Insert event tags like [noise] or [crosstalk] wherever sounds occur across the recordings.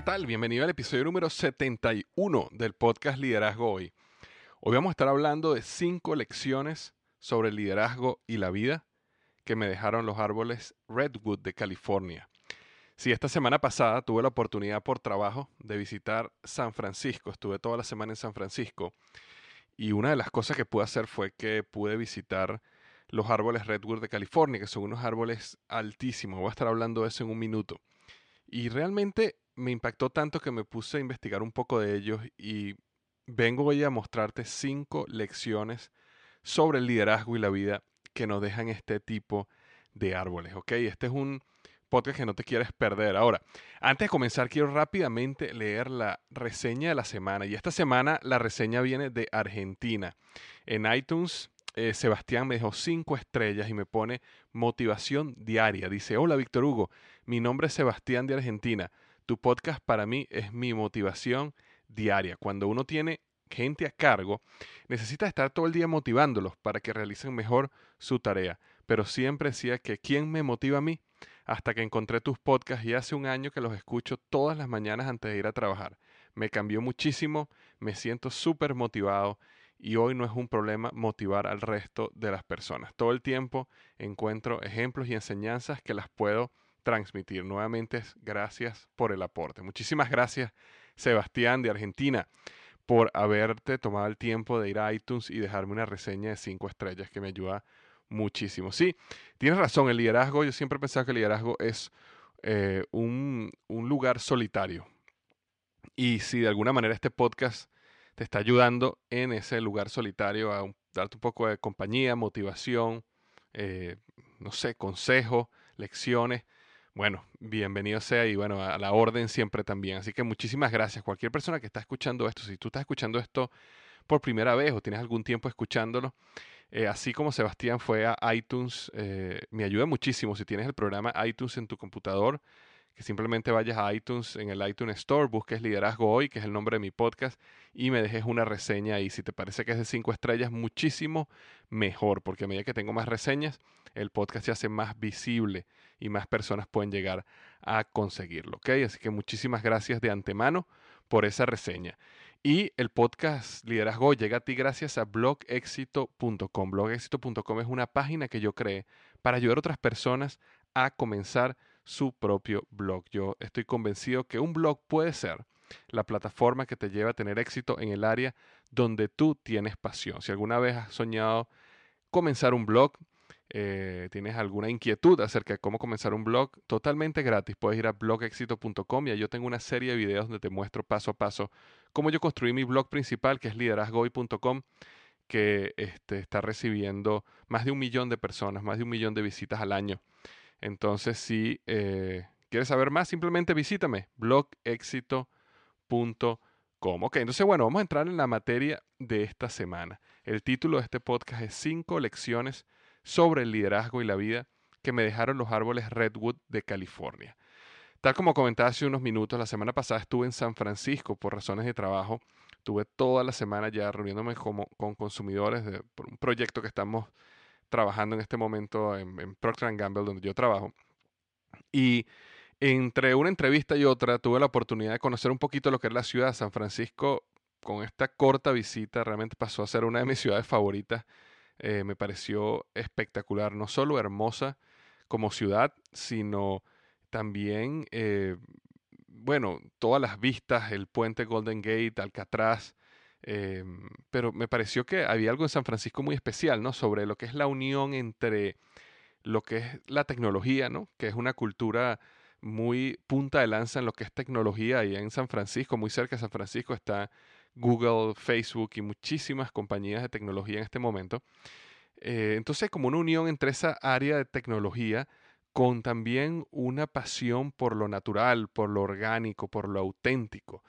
¿Qué tal? Bienvenido al episodio número 71 del podcast Liderazgo Hoy. Hoy vamos a estar hablando de cinco lecciones sobre el liderazgo y la vida que me dejaron los árboles Redwood de California. Sí, esta semana pasada tuve la oportunidad por trabajo de visitar San Francisco. Estuve toda la semana en San Francisco y una de las cosas que pude hacer fue que pude visitar los árboles Redwood de California, que son unos árboles altísimos. Voy a estar hablando de eso en un minuto. Y realmente me impactó tanto que me puse a investigar un poco de ellos y vengo hoy a mostrarte cinco lecciones sobre el liderazgo y la vida que nos dejan este tipo de árboles, ¿ok? Este es un podcast que no te quieres perder. Ahora, antes de comenzar, quiero rápidamente leer la reseña de la semana. Y esta semana la reseña viene de Argentina. En iTunes, eh, Sebastián me dejó cinco estrellas y me pone motivación diaria. Dice, hola Víctor Hugo, mi nombre es Sebastián de Argentina. Tu podcast para mí es mi motivación diaria. Cuando uno tiene gente a cargo, necesita estar todo el día motivándolos para que realicen mejor su tarea. Pero siempre decía que ¿quién me motiva a mí? Hasta que encontré tus podcasts y hace un año que los escucho todas las mañanas antes de ir a trabajar. Me cambió muchísimo, me siento súper motivado y hoy no es un problema motivar al resto de las personas. Todo el tiempo encuentro ejemplos y enseñanzas que las puedo transmitir. Nuevamente, gracias por el aporte. Muchísimas gracias, Sebastián de Argentina, por haberte tomado el tiempo de ir a iTunes y dejarme una reseña de cinco estrellas que me ayuda muchísimo. Sí, tienes razón, el liderazgo, yo siempre he pensado que el liderazgo es eh, un, un lugar solitario. Y si de alguna manera este podcast te está ayudando en ese lugar solitario a darte un poco de compañía, motivación, eh, no sé, consejo, lecciones, bueno, bienvenido sea y bueno, a la orden siempre también. Así que muchísimas gracias. Cualquier persona que está escuchando esto, si tú estás escuchando esto por primera vez o tienes algún tiempo escuchándolo, eh, así como Sebastián fue a iTunes, eh, me ayuda muchísimo si tienes el programa iTunes en tu computador, que simplemente vayas a iTunes en el iTunes Store, busques Liderazgo Hoy, que es el nombre de mi podcast, y me dejes una reseña ahí. Si te parece que es de cinco estrellas, muchísimo mejor, porque a medida que tengo más reseñas, el podcast se hace más visible y más personas pueden llegar a conseguirlo. ¿ok? Así que muchísimas gracias de antemano por esa reseña. Y el podcast Liderazgo llega a ti gracias a blogexito.com. Blogexito.com es una página que yo creé para ayudar a otras personas a comenzar su propio blog. Yo estoy convencido que un blog puede ser la plataforma que te lleva a tener éxito en el área donde tú tienes pasión. Si alguna vez has soñado comenzar un blog, eh, tienes alguna inquietud acerca de cómo comenzar un blog, totalmente gratis, puedes ir a blogexito.com y ahí yo tengo una serie de videos donde te muestro paso a paso cómo yo construí mi blog principal, que es liderazgoy.com, que este, está recibiendo más de un millón de personas, más de un millón de visitas al año. Entonces, si eh, quieres saber más, simplemente visítame, blogexito.com. Ok, entonces, bueno, vamos a entrar en la materia de esta semana. El título de este podcast es 5 lecciones sobre el liderazgo y la vida que me dejaron los árboles Redwood de California. Tal como comentaba hace unos minutos, la semana pasada estuve en San Francisco por razones de trabajo. Tuve toda la semana ya reuniéndome con consumidores de, por un proyecto que estamos trabajando en este momento en, en Procter Gamble, donde yo trabajo. Y entre una entrevista y otra tuve la oportunidad de conocer un poquito lo que es la ciudad. de San Francisco, con esta corta visita, realmente pasó a ser una de mis [laughs] ciudades favoritas eh, me pareció espectacular, no solo hermosa como ciudad, sino también, eh, bueno, todas las vistas, el puente Golden Gate, Alcatraz, eh, pero me pareció que había algo en San Francisco muy especial, ¿no? Sobre lo que es la unión entre lo que es la tecnología, ¿no? Que es una cultura muy punta de lanza en lo que es tecnología. Y en San Francisco, muy cerca de San Francisco, está Google, Facebook y muchísimas compañías de tecnología en este momento. Eh, entonces, como una unión entre esa área de tecnología con también una pasión por lo natural, por lo orgánico, por lo auténtico.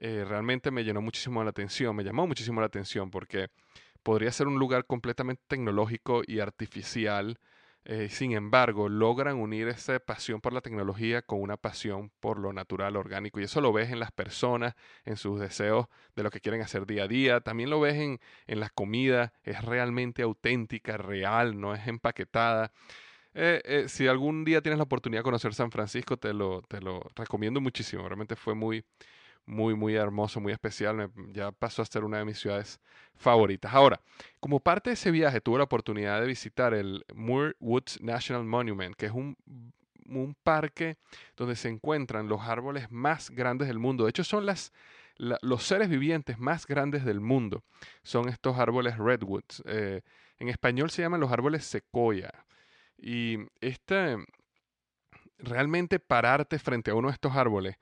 Eh, realmente me llenó muchísimo la atención, me llamó muchísimo la atención porque podría ser un lugar completamente tecnológico y artificial, eh, sin embargo, logran unir esa pasión por la tecnología con una pasión por lo natural, orgánico. Y eso lo ves en las personas, en sus deseos de lo que quieren hacer día a día. También lo ves en, en la comida. Es realmente auténtica, real, no es empaquetada. Eh, eh, si algún día tienes la oportunidad de conocer San Francisco, te lo, te lo recomiendo muchísimo. Realmente fue muy, muy, muy hermoso, muy especial. ya pasó a ser una de mis ciudades favoritas. Ahora, como parte de ese viaje, tuve la oportunidad de visitar el Moore Woods National Monument, que es un, un parque donde se encuentran los árboles más grandes del mundo. De hecho, son las, los seres vivientes más grandes del mundo. Son estos árboles redwoods. Eh, en español se llaman los árboles sequoia. Y este, realmente pararte frente a uno de estos árboles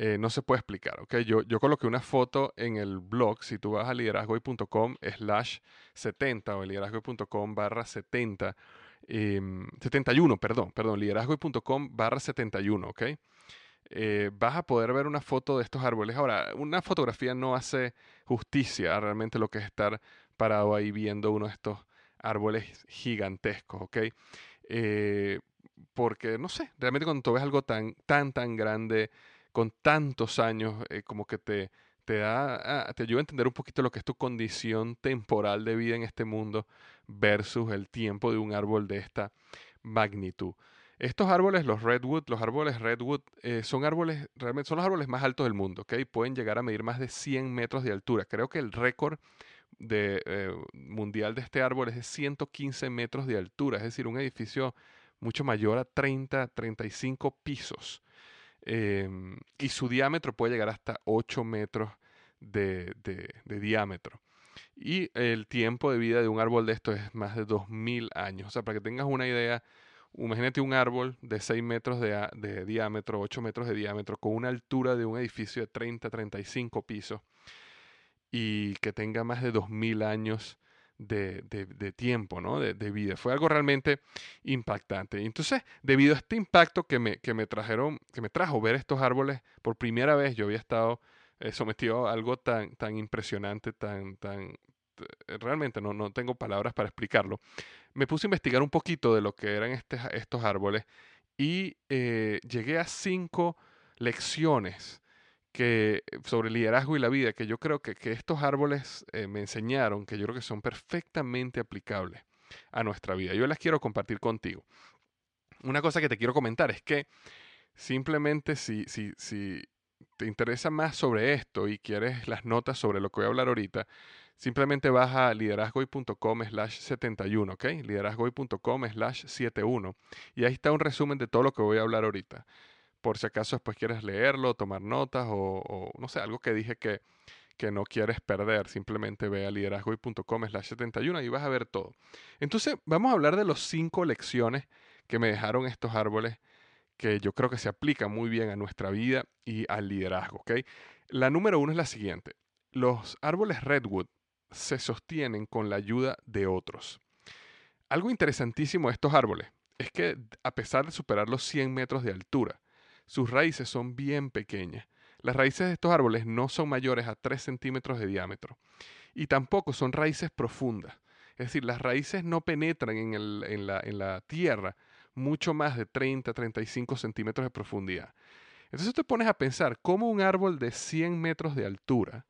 eh, no se puede explicar. ¿okay? Yo, yo coloqué una foto en el blog, si tú vas a liderazgoy.com slash 70 o liderazgoy.com barra 70, 71, em, perdón, perdón, liderazgoy.com barra 71, ¿ok? Eh, vas a poder ver una foto de estos árboles. Ahora, una fotografía no hace justicia a realmente lo que es estar parado ahí viendo uno de estos árboles gigantescos, ¿ok? Eh, porque, no sé, realmente cuando tú ves algo tan, tan, tan grande, con tantos años, eh, como que te, te, da, ah, te ayuda a entender un poquito lo que es tu condición temporal de vida en este mundo versus el tiempo de un árbol de esta magnitud. Estos árboles, los redwood, los árboles redwood, eh, son árboles, realmente son los árboles más altos del mundo, ¿ok? Pueden llegar a medir más de 100 metros de altura. Creo que el récord de, eh, mundial de este árbol es de 115 metros de altura, es decir, un edificio mucho mayor a 30, 35 pisos. Em, y su diámetro puede llegar hasta 8 metros de, diámetro. Y el tiempo de vida de un árbol de esto es más de 2000 años. O sea, para que tengas una idea, imagínate un árbol de 6 metros de, de, diámetro, 8 metros de diámetro, con una altura de un edificio de 30, 35 pisos y que tenga más de 2000 años de, de, tiempo, ¿no? De, de, vida. Fue algo realmente impactante. Entonces, debido a este impacto que me, que me trajeron, que me trajo ver estos árboles por primera vez, yo había estado eh, sometido a algo tan, tan impresionante, tan, tan, realmente no, no tengo palabras para explicarlo. Me puse a investigar un poquito de lo que eran este, estos árboles y eh, llegué a cinco lecciones que, sobre liderazgo y la vida, que yo creo que, estos árboles eh, me enseñaron, que yo creo que son perfectamente aplicables a nuestra vida. Yo las quiero compartir contigo. Una cosa que te quiero comentar es que simplemente si, si, si te interesa más sobre esto y quieres las notas sobre lo que voy a hablar ahorita, simplemente vas a liderazgoy.com slash 71, ¿ok? liderazgoy.com slash 71. Y ahí está un resumen de todo lo que voy a hablar ahorita. Por si acaso después quieres leerlo, tomar notas o, no sé, algo que dije que, que no quieres perder, simplemente ve a liderazgoy.com slash 71 y vas a ver todo. Entonces, vamos a hablar de las cinco lecciones que me dejaron estos árboles que yo creo que se aplica muy bien a nuestra vida y al liderazgo. La número uno es la siguiente. Los árboles redwood se sostienen con la ayuda de otros. Algo interesantísimo de estos árboles es que a pesar de superar los 100 metros de altura, sus raíces son bien pequeñas. Las raíces de estos árboles no son mayores a 3 centímetros de diámetro y tampoco son raíces profundas. Es decir, las raíces no penetran en, la, tierra mucho más de 30, 35 centímetros de profundidad. Entonces te pones a pensar cómo un árbol de 100 metros de altura,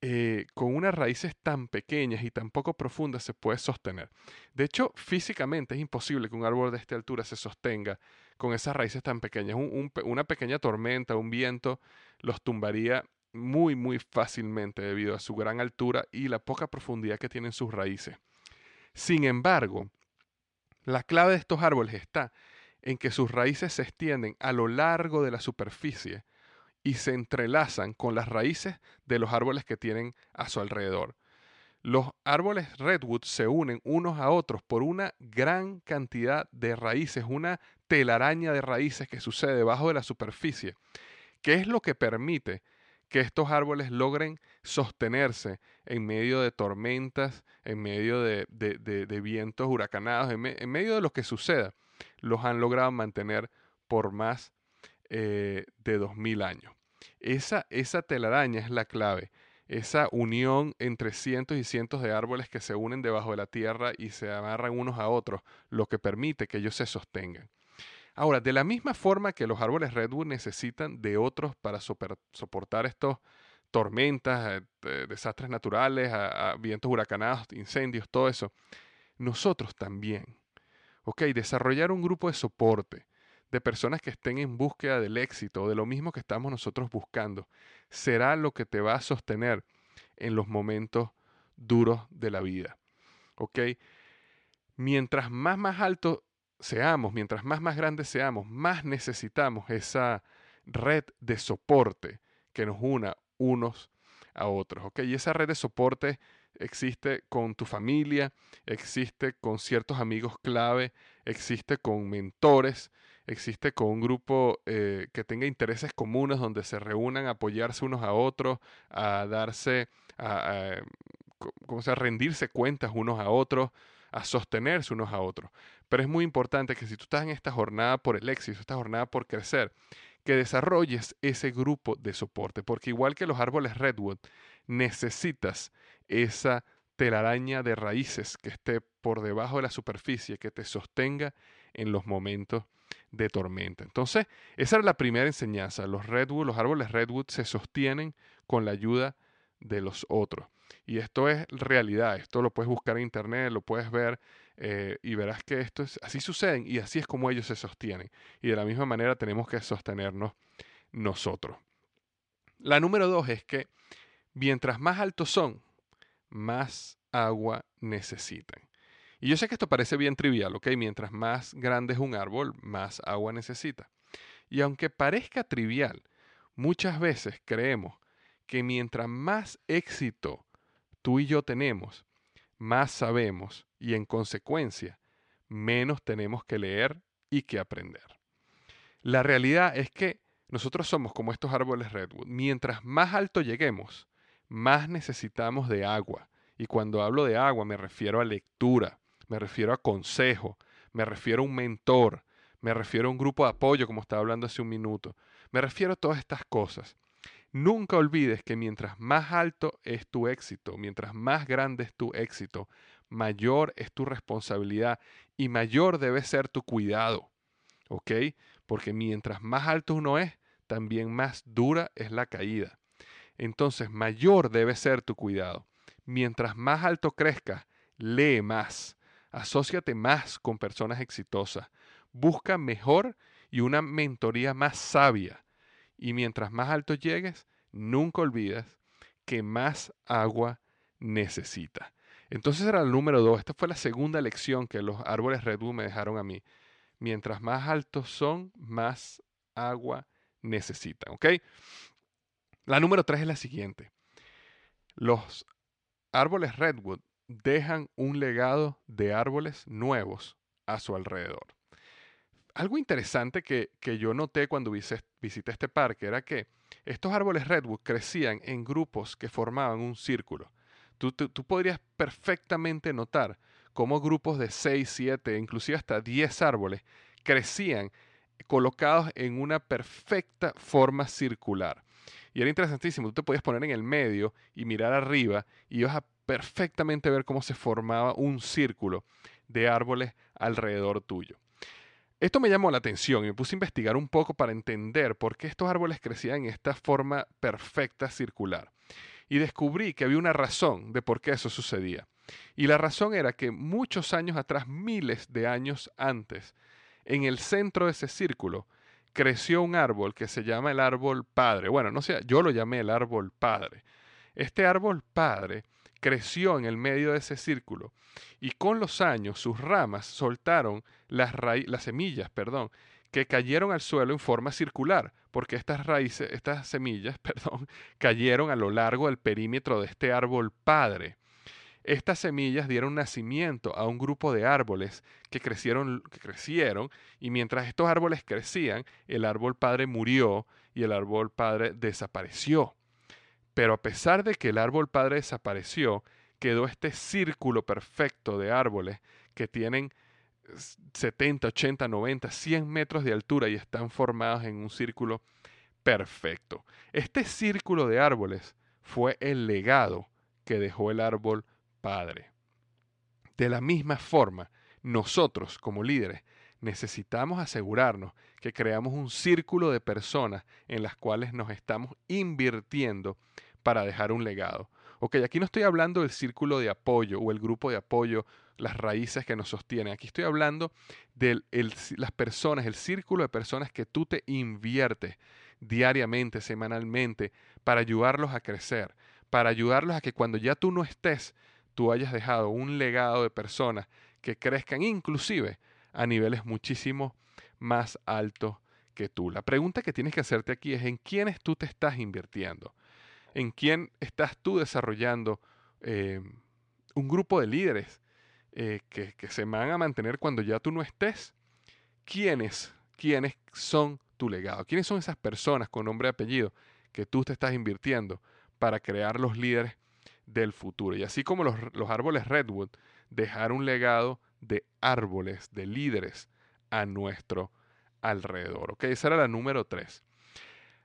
eh, con unas raíces tan pequeñas y tan poco profundas, se puede sostener. De hecho, físicamente es imposible que un árbol de esta altura se sostenga con esas raíces tan pequeñas. una pequeña tormenta, un viento, los tumbaría muy, muy fácilmente debido a su gran altura y la poca profundidad que tienen sus raíces. Sin embargo, la clave de estos árboles está en que sus raíces se extienden a lo largo de la superficie y se entrelazan con las raíces de los árboles que tienen a su alrededor. Los árboles redwood se unen unos a otros por una gran cantidad de raíces, una telaraña de raíces que sucede debajo de la superficie, que es lo que permite que estos árboles logren sostenerse en medio de tormentas, en medio de, vientos huracanados, en, medio de lo que suceda, los han logrado mantener por más eh, de dos mil años. Esa, esa telaraña es la clave, esa unión entre cientos y cientos de árboles que se unen debajo de la tierra y se amarran unos a otros, lo que permite que ellos se sostengan. Ahora, de la misma forma que los árboles redwood necesitan de otros para soportar estos tormentas, eh, desastres naturales, vientos huracanados, incendios, todo eso, nosotros también. Ok, desarrollar un grupo de soporte de personas que estén en búsqueda del éxito, de lo mismo que estamos nosotros buscando, será lo que te va a sostener en los momentos duros de la vida. ¿Ok? Mientras más más alto seamos, mientras más más grandes seamos, más necesitamos esa red de soporte que nos una unos a otros. Y esa red de soporte existe con tu familia, existe con ciertos amigos clave, existe con mentores, existe con un grupo eh, que tenga intereses comunes donde se reúnan a apoyarse unos a otros, a darse, a rendirse cuentas unos a otros, a sostenerse unos a otros. Pero es muy importante que si tú estás en esta jornada por el éxito, esta jornada por crecer, que desarrolles ese grupo de soporte, porque igual que los árboles redwood, necesitas esa telaraña de raíces que esté por debajo de la superficie, que te sostenga en los momentos de tormenta. Entonces, esa es la primera enseñanza. Los redwood, los árboles redwood se sostienen con la ayuda de los otros. Y esto es realidad, esto lo puedes buscar en internet, lo puedes ver eh, y verás que esto es, así suceden y así es como ellos se sostienen. Y de la misma manera tenemos que sostenernos nosotros. La número dos es que mientras más altos son, más agua necesitan. Y yo sé que esto parece bien trivial, ¿ok? Mientras más grande es un árbol, más agua necesita. Y aunque parezca trivial, muchas veces creemos que mientras más éxito tú y yo tenemos, más sabemos y en consecuencia menos tenemos que leer y que aprender. La realidad es que nosotros somos como estos árboles redwood. Mientras más alto lleguemos, más necesitamos de agua. Y cuando hablo de agua me refiero a lectura, me refiero a consejo, me refiero a un mentor, me refiero a un grupo de apoyo como estaba hablando hace un minuto. Me refiero a todas estas cosas. Nunca olvides que mientras más alto es tu éxito, mientras más grande es tu éxito, mayor es tu responsabilidad y mayor debe ser tu cuidado. ¿Ok? Porque mientras más alto uno es, también más dura es la caída. Entonces, mayor debe ser tu cuidado. Mientras más alto crezcas, lee más, asóciate más con personas exitosas, busca mejor y una mentoría más sabia Y mientras más alto llegues, nunca olvides que más agua necesita. Entonces era el número dos. Esta fue la segunda lección que los árboles redwood me dejaron a mí. Mientras más altos son, más agua necesitan. ¿Ok? La número tres es la siguiente. Los árboles redwood dejan un legado de árboles nuevos a su alrededor. Algo interesante que, yo noté cuando visité este parque era que estos árboles redwood crecían en grupos que formaban un círculo. Tú, podrías perfectamente notar cómo grupos de 6, 7, inclusive hasta 10 árboles crecían colocados en una perfecta forma circular. Y era interesantísimo, tú te podías poner en el medio y mirar arriba y ibas a perfectamente ver cómo se formaba un círculo de árboles alrededor tuyo. Esto me llamó la atención y me puse a investigar un poco para entender por qué estos árboles crecían en esta forma perfecta circular. Y descubrí que había una razón de por qué eso sucedía. Y la razón era que muchos años atrás, miles de años antes, en el centro de ese círculo, creció un árbol que se llama el árbol padre. Bueno, no sé, yo lo llamé el árbol padre. Este árbol padre creció en el medio de ese círculo y con los años sus ramas soltaron las, las semillas, perdón, que cayeron al suelo en forma circular, porque estas raíces, estas semillas, [laughs] perdón, cayeron a lo largo del perímetro de este árbol padre. Estas semillas dieron nacimiento a un grupo de árboles que crecieron, que crecieron y mientras estos árboles crecían, el árbol padre murió y el árbol padre desapareció. Pero a pesar de que el árbol padre desapareció, quedó este círculo perfecto de árboles que tienen 70, 80, 90, 100 metros de altura y están formados en un círculo perfecto. Este círculo de árboles fue el legado que dejó el árbol padre. De la misma forma, nosotros como líderes necesitamos asegurarnos que creamos un círculo de personas en las cuales nos estamos invirtiendo para dejar un legado. Ok, aquí no estoy hablando del círculo de apoyo o el grupo de apoyo, las raíces que nos sostienen. Aquí estoy hablando de las personas, el círculo de personas que tú te inviertes diariamente, semanalmente, para ayudarlos a crecer, para ayudarlos a que cuando ya tú no estés, tú hayas dejado un legado de personas que crezcan inclusive a niveles muchísimo más altos que tú. La pregunta que tienes que hacerte aquí es en quiénes tú te estás invirtiendo en quién estás tú desarrollando eh, un grupo de líderes eh, que, se van a mantener cuando ya tú no estés. ¿Quiénes, quiénes son tu legado? ¿Quiénes son esas personas con nombre y apellido que tú te estás invirtiendo para crear los líderes del futuro? Y así como los, los árboles Redwood, dejar un legado de árboles, de líderes a nuestro alrededor. Ok, esa era la número tres.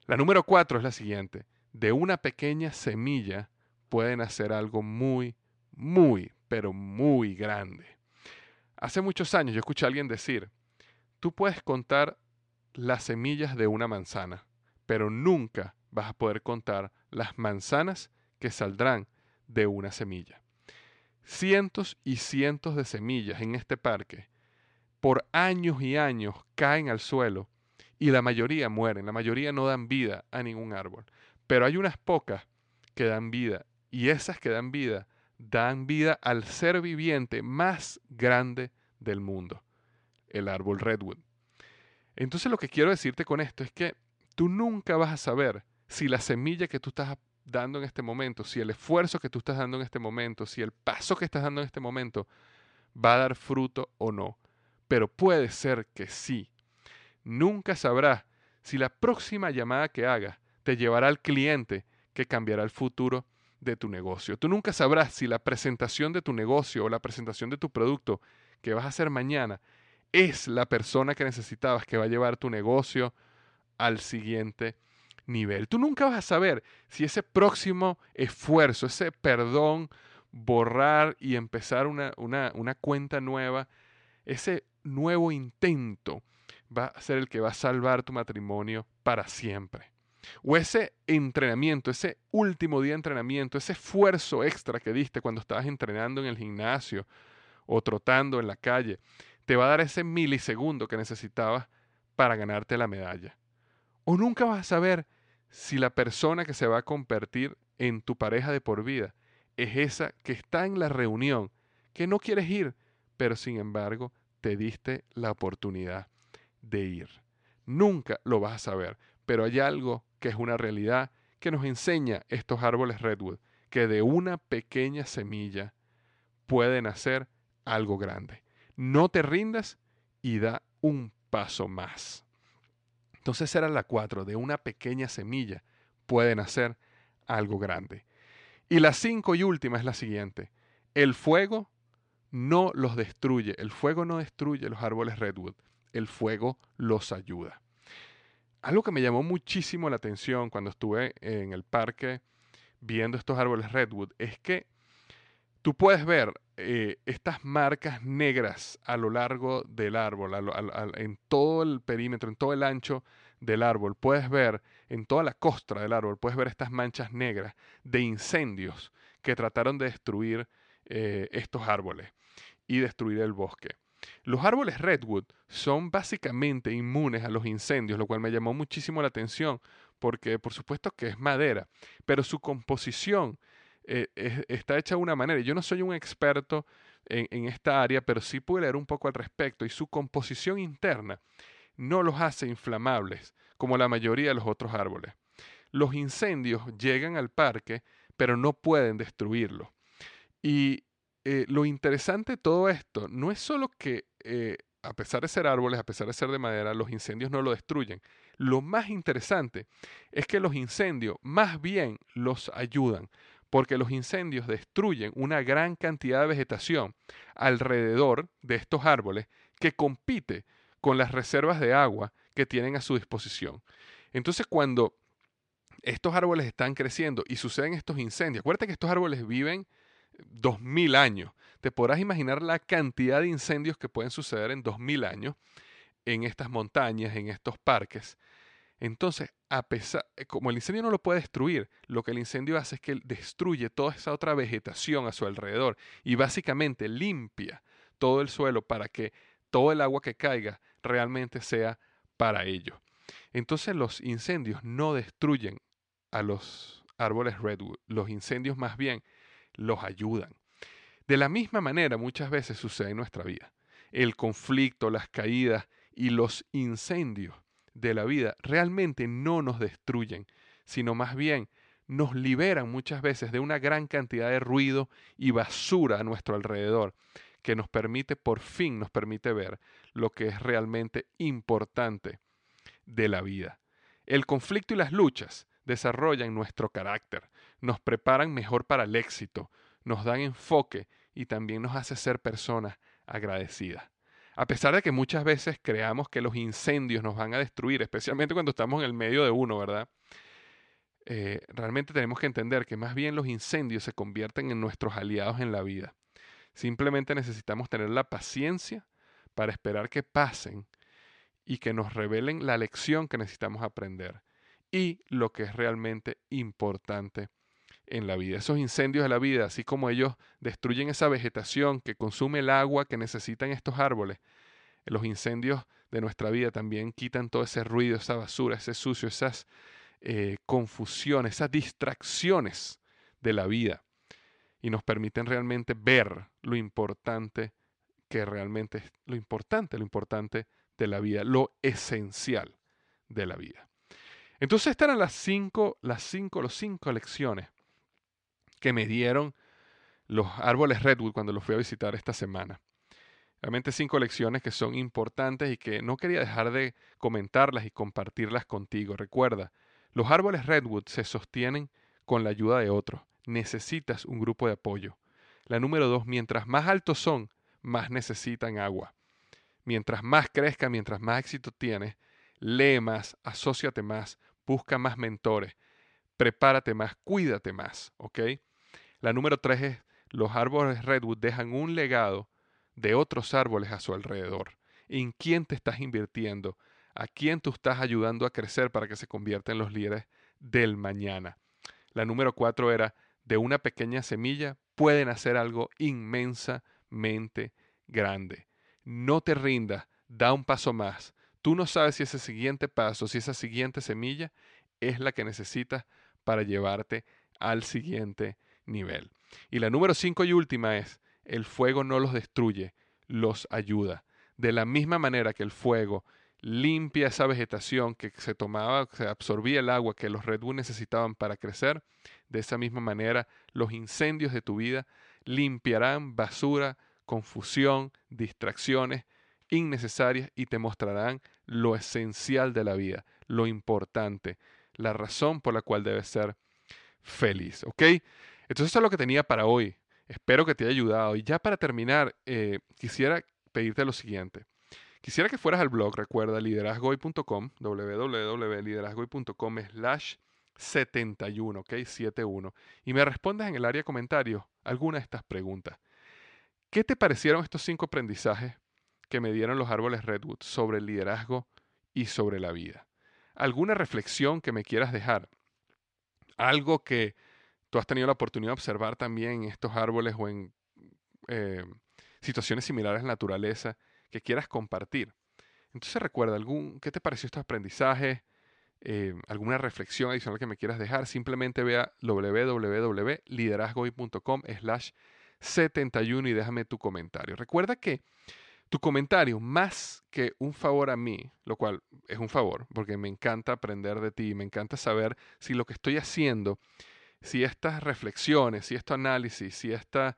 La número cuatro es la siguiente de una pequeña semilla pueden hacer algo muy, muy, pero muy grande. Hace muchos años yo escuché a alguien decir, tú puedes contar las semillas de una manzana, pero nunca vas a poder contar las manzanas que saldrán de una semilla. Cientos y cientos de semillas en este parque por años y años caen al suelo y la mayoría mueren, la mayoría no dan vida a ningún árbol. Pero hay unas pocas que dan vida y esas que dan vida dan vida al ser viviente más grande del mundo, el árbol redwood. Entonces lo que quiero decirte con esto es que tú nunca vas a saber si la semilla que tú estás dando en este momento, si el esfuerzo que tú estás dando en este momento, si el paso que estás dando en este momento va a dar fruto o no. Pero puede ser que sí. Nunca sabrás si la próxima llamada que hagas te llevará al cliente que cambiará el futuro de tu negocio. Tú nunca sabrás si la presentación de tu negocio o la presentación de tu producto que vas a hacer mañana es la persona que necesitabas que va a llevar tu negocio al siguiente nivel. Tú nunca vas a saber si ese próximo esfuerzo, ese perdón, borrar y empezar una, una, cuenta nueva, ese nuevo intento va a ser el que va a salvar tu matrimonio para siempre. O ese entrenamiento, ese último día de entrenamiento, ese esfuerzo extra que diste cuando estabas entrenando en el gimnasio o trotando en la calle, te va a dar ese milisegundo que necesitabas para ganarte la medalla. O nunca vas a saber si la persona que se va a convertir en tu pareja de por vida es esa que está en la reunión, que no quieres ir, pero sin embargo te diste la oportunidad de ir. Nunca lo vas a saber, pero hay algo que es una realidad que nos enseña estos árboles redwood, que de una pequeña semilla pueden hacer algo grande. No te rindas y da un paso más. Entonces era la cuatro, de una pequeña semilla pueden hacer algo grande. Y la cinco y última es la siguiente. El fuego no los destruye. El fuego no destruye los árboles redwood. El fuego los ayuda. Algo que me llamó muchísimo la atención cuando estuve en el parque viendo estos árboles redwood es que tú puedes ver eh, estas marcas negras a lo largo del árbol, en todo el perímetro, en todo el ancho del árbol. Puedes ver en toda la costra del árbol, puedes ver estas manchas negras de incendios que trataron de destruir eh, estos árboles y destruir el bosque. Los árboles redwood son básicamente inmunes a los incendios, lo cual me llamó muchísimo la atención, porque por supuesto que es madera, pero su composición eh, está hecha de una manera. Yo no soy un experto en, en, esta área, pero sí pude leer un poco al respecto y su composición interna no los hace inflamables como la mayoría de los otros árboles. Los incendios llegan al parque, pero no pueden destruirlo. Y eh, lo interesante de todo esto no es solo que, eh, a pesar de ser árboles, a pesar de ser de madera, los incendios no lo destruyen. Lo más interesante es que los incendios más bien los ayudan, porque los incendios destruyen una gran cantidad de vegetación alrededor de estos árboles que compite con las reservas de agua que tienen a su disposición. Entonces, cuando estos árboles están creciendo y suceden estos incendios, acuérdate que estos árboles viven dos mil años. Te podrás imaginar la cantidad de incendios que pueden suceder en dos mil años en estas montañas, en estos parques. Entonces, a pesar, eh, como el incendio no lo puede destruir, lo que el incendio hace es que destruye toda esa otra vegetación a su alrededor y básicamente limpia todo el suelo para que todo el agua que caiga realmente sea para ello. Entonces los incendios no destruyen a los árboles redwood, los incendios más bien los ayudan. De la misma manera muchas veces sucede en nuestra vida. El conflicto, las caídas y los incendios de la vida realmente no nos destruyen, sino más bien nos liberan muchas veces de una gran cantidad de ruido y basura a nuestro alrededor, que nos permite, por fin nos permite ver lo que es realmente importante de la vida. El conflicto y las luchas desarrollan nuestro carácter, nos preparan mejor para el éxito, nos dan enfoque y también nos hace ser personas agradecidas. A pesar de que muchas veces creamos que los incendios nos van a destruir, especialmente cuando estamos en el medio de uno, ¿verdad? Eh, realmente tenemos que entender que más bien los incendios se convierten en nuestros aliados en la vida. Simplemente necesitamos tener la paciencia para esperar que pasen y que nos revelen la lección que necesitamos aprender y lo que es realmente importante en la vida. Esos incendios de la vida, así como ellos destruyen esa vegetación que consume el agua que necesitan estos árboles, los incendios de nuestra vida también quitan todo ese ruido, esa basura, ese sucio, esas eh, confusiones, esas distracciones de la vida y nos permiten realmente ver lo importante que realmente es lo importante, lo importante de la vida, lo esencial de la vida. Entonces estas eran las cinco, las cinco, los cinco lecciones que me dieron los árboles Redwood cuando los fui a visitar esta semana. Realmente cinco lecciones que son importantes y que no quería dejar de comentarlas y compartirlas contigo. Recuerda, los árboles Redwood se sostienen con la ayuda de otros necesitas un grupo de apoyo. La número dos, mientras más altos son, más necesitan agua. Mientras más crezca, mientras más éxito tienes, lee más, asóciate más, busca más mentores, prepárate más, cuídate más, ¿ok? La número tres es, los árboles Redwood dejan un legado de otros árboles a su alrededor. ¿En quién te estás invirtiendo? ¿A quién tú estás ayudando a crecer para que se convierta en los líderes del mañana? La número cuatro era, de una pequeña semilla pueden hacer algo inmensamente grande. No te rindas, da un paso más. tú no sabes si ese siguiente paso, si esa siguiente semilla es la que necesitas para llevarte al siguiente nivel. Y la número cinco y última es, el fuego no los destruye, los ayuda. De la misma manera que el fuego limpia esa vegetación que se tomaba, se absorbía el agua que los Red necesitaban para crecer, de esa misma manera los incendios de tu vida limpiarán basura, confusión, distracciones innecesarias y te mostrarán lo esencial de la vida, lo importante, la razón por la cual debes ser feliz. ¿Ok? Entonces eso es lo que tenía para hoy. Espero que te haya ayudado. Y ya para terminar, eh, quisiera pedirte lo siguiente. Quisiera que fueras al blog, recuerda, liderazgoy.com, www.liderazgoy.com slash 71, ¿ok? 71. Y me respondas en el área de comentarios alguna de estas preguntas. ¿Qué te parecieron estos cinco aprendizajes que me dieron los árboles Redwood sobre el liderazgo y sobre la vida? ¿Alguna reflexión que me quieras dejar? Algo que tú has tenido la oportunidad de observar también estos árboles o en eh, situaciones similares en la naturaleza que quieras compartir. Entonces recuerda, algún, ¿qué te pareció estos aprendizajes? Eh, alguna reflexión adicional que me quieras dejar, simplemente ve a www.liderazgoy.com slash 71 y déjame tu comentario. Recuerda que tu comentario, más que un favor a mí, lo cual es un favor, porque me encanta aprender de ti, me encanta saber si lo que estoy haciendo, si estas reflexiones, si este análisis, si esta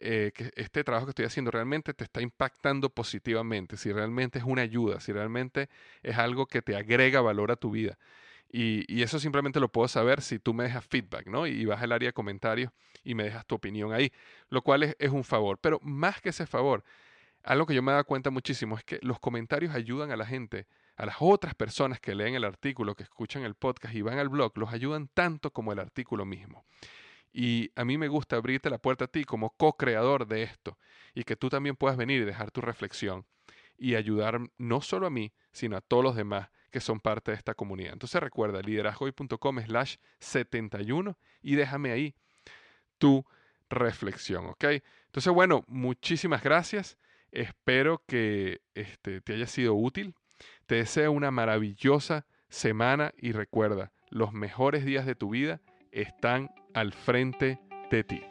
eh, este trabajo que estoy haciendo realmente te está impactando positivamente, si realmente es una ayuda, si realmente es algo que te agrega valor a tu vida. Y, eso simplemente lo puedo saber si tú me dejas feedback, ¿no? Y vas al área de comentarios y me dejas tu opinión ahí, lo cual es, es un favor. Pero más que ese favor, algo que yo me he dado cuenta muchísimo es que los comentarios ayudan a la gente, a las otras personas que leen el artículo, que escuchan el podcast y van al blog, los ayudan tanto como el artículo mismo. Y a mí me gusta abrirte la puerta a ti como co-creador de esto y que tú también puedas venir y dejar tu reflexión y ayudar no solo a mí, sino a todos los demás que son parte de esta comunidad. Entonces recuerda liderazgoy.com slash 71 y déjame ahí tu reflexión, ¿ok? Entonces, bueno, muchísimas gracias. Espero que este, te haya sido útil. Te deseo una maravillosa semana y recuerda, los mejores días de tu vida están al frente de ti.